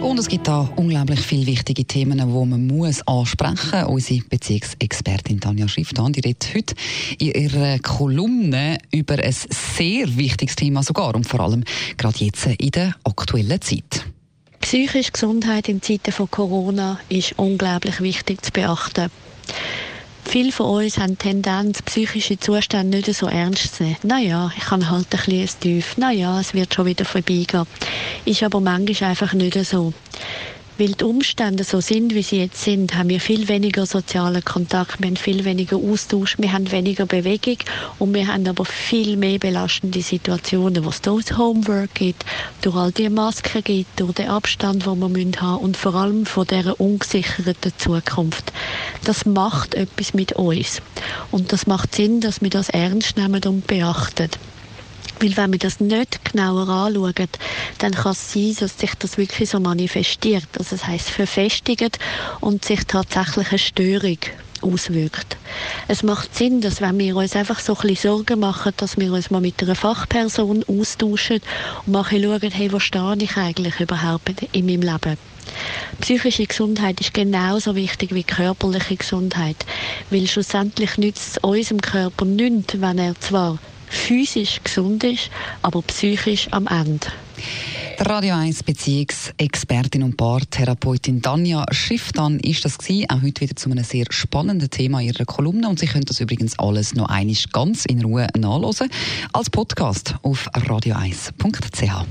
Und es gibt da unglaublich viele wichtige Themen, die man muss ansprechen muss. Unsere Beziehungsexpertin Tanja Schriftan, die redet heute in ihrer Kolumne über ein sehr wichtiges Thema sogar und vor allem gerade jetzt in der aktuellen Zeit. Psychische Gesundheit in Zeiten von Corona ist unglaublich wichtig zu beachten. Viele von uns haben die Tendenz, psychische Zustände nicht so ernst zu nehmen. Naja, ich kann halt ein bisschen tief. Naja, es wird schon wieder vorbeigehen. Ist aber manchmal einfach nicht so. Weil die Umstände so sind, wie sie jetzt sind, haben wir viel weniger sozialen Kontakt, wir haben viel weniger Austausch, wir haben weniger Bewegung und wir haben aber viel mehr belastende Situationen, was durch das Homework gibt, durch all die Masken gibt, durch den Abstand, den wir haben müssen und vor allem von dieser ungesicherten Zukunft. Das macht etwas mit uns. Und das macht Sinn, dass wir das ernst nehmen und beachten. Weil wenn wir das nicht genauer anschauen, dann kann es sein, dass sich das wirklich so manifestiert. Also das heißt verfestigt und sich tatsächlich eine Störung auswirkt. Es macht Sinn, dass wenn wir uns einfach so ein bisschen Sorgen machen, dass wir uns mal mit einer Fachperson austauschen und mal schauen, hey, wo stehe ich eigentlich überhaupt in meinem Leben? Psychische Gesundheit ist genauso wichtig wie körperliche Gesundheit, weil schlussendlich nützt es unserem Körper nichts, wenn er zwar physisch gesund ist, aber psychisch am Ende. Radio 1 Beziehungsexpertin und Paartherapeutin Danja Schifftan ist das gewesen, auch heute wieder zu einem sehr spannenden Thema ihrer Kolumne und Sie können das übrigens alles noch einmal ganz in Ruhe nachlesen als Podcast auf radio1.ch.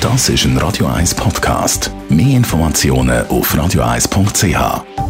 Das ist ein Radio 1 Podcast. Mehr Informationen auf radio1.ch.